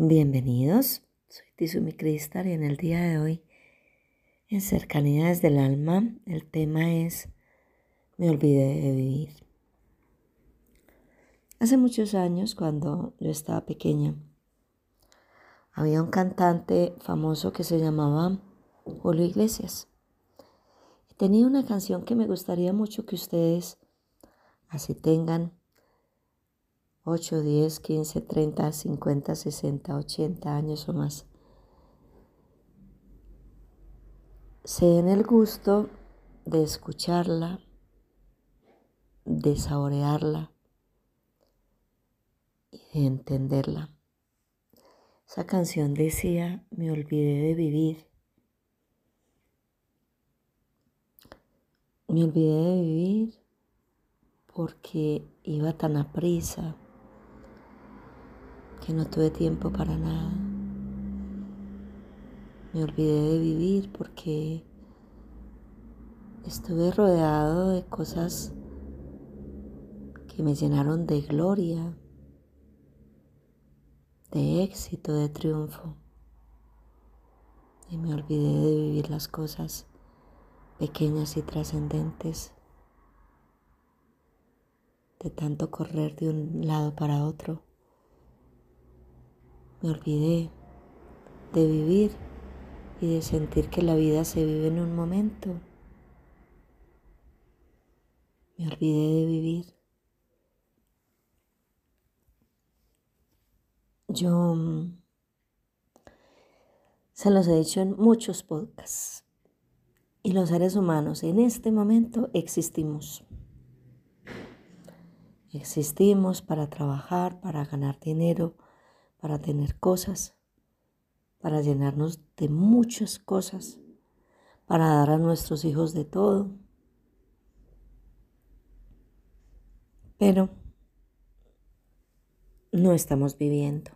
Bienvenidos, soy Tizumi Cristal y en el día de hoy, en Cercanías del Alma, el tema es Me olvidé de vivir. Hace muchos años, cuando yo estaba pequeña, había un cantante famoso que se llamaba Julio Iglesias. Tenía una canción que me gustaría mucho que ustedes, así tengan 8, 10, 15, 30, 50, 60, 80 años o más. Se den el gusto de escucharla, de saborearla y de entenderla. Esa canción decía, me olvidé de vivir. Me olvidé de vivir porque iba tan a prisa que no tuve tiempo para nada. Me olvidé de vivir porque estuve rodeado de cosas que me llenaron de gloria, de éxito, de triunfo. Y me olvidé de vivir las cosas pequeñas y trascendentes, de tanto correr de un lado para otro. Me olvidé de vivir y de sentir que la vida se vive en un momento. Me olvidé de vivir. Yo mm, se los he dicho en muchos podcasts. Y los seres humanos en este momento existimos. Existimos para trabajar, para ganar dinero, para tener cosas, para llenarnos de muchas cosas, para dar a nuestros hijos de todo. Pero no estamos viviendo.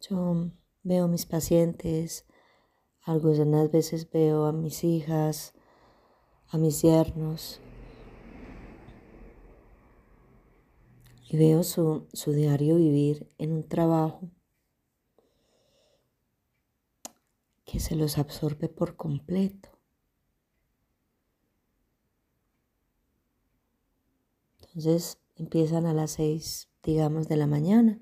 Yo veo a mis pacientes, algunas veces veo a mis hijas, a mis yernos, y veo su, su diario vivir en un trabajo que se los absorbe por completo. Entonces empiezan a las seis, digamos, de la mañana,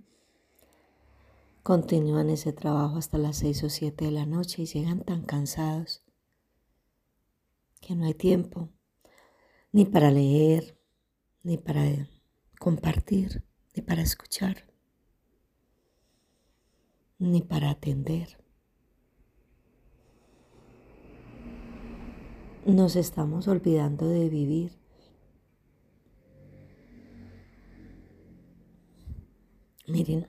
continúan ese trabajo hasta las seis o siete de la noche y llegan tan cansados que no hay tiempo ni para leer, ni para compartir, ni para escuchar, ni para atender. Nos estamos olvidando de vivir. Miren,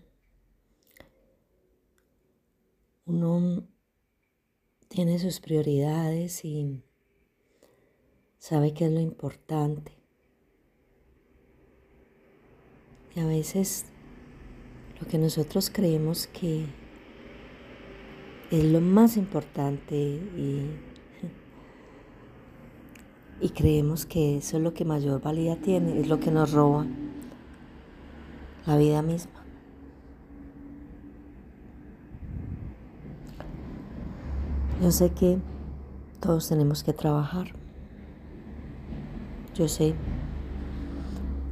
uno tiene sus prioridades y sabe qué es lo importante. Y a veces lo que nosotros creemos que es lo más importante y, y creemos que eso es lo que mayor valía tiene, es lo que nos roba la vida misma. Yo sé que todos tenemos que trabajar. Yo sé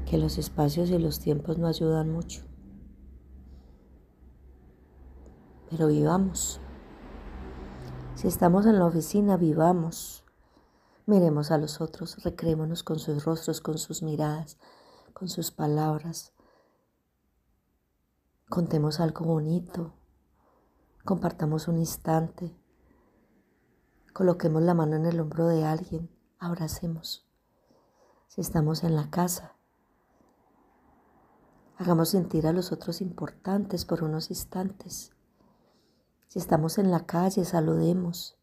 que los espacios y los tiempos no ayudan mucho. Pero vivamos. Si estamos en la oficina, vivamos. Miremos a los otros, recrémonos con sus rostros, con sus miradas, con sus palabras. Contemos algo bonito. Compartamos un instante. Coloquemos la mano en el hombro de alguien. Abracemos. Si estamos en la casa, Hagamos sentir a los otros importantes por unos instantes. Si estamos en la calle, saludemos.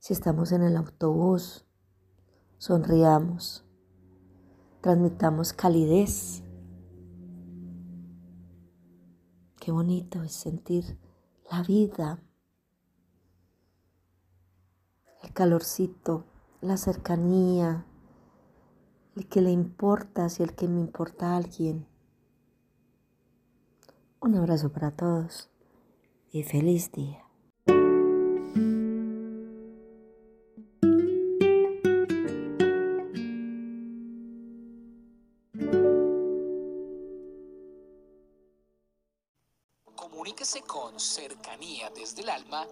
Si estamos en el autobús, sonriamos. Transmitamos calidez. Qué bonito es sentir la vida, el calorcito, la cercanía, el que le importa y el que me importa a alguien. Un abrazo para todos y feliz día. Comuníquese con cercanía desde el alma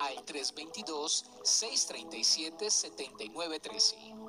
al 322-637-7913.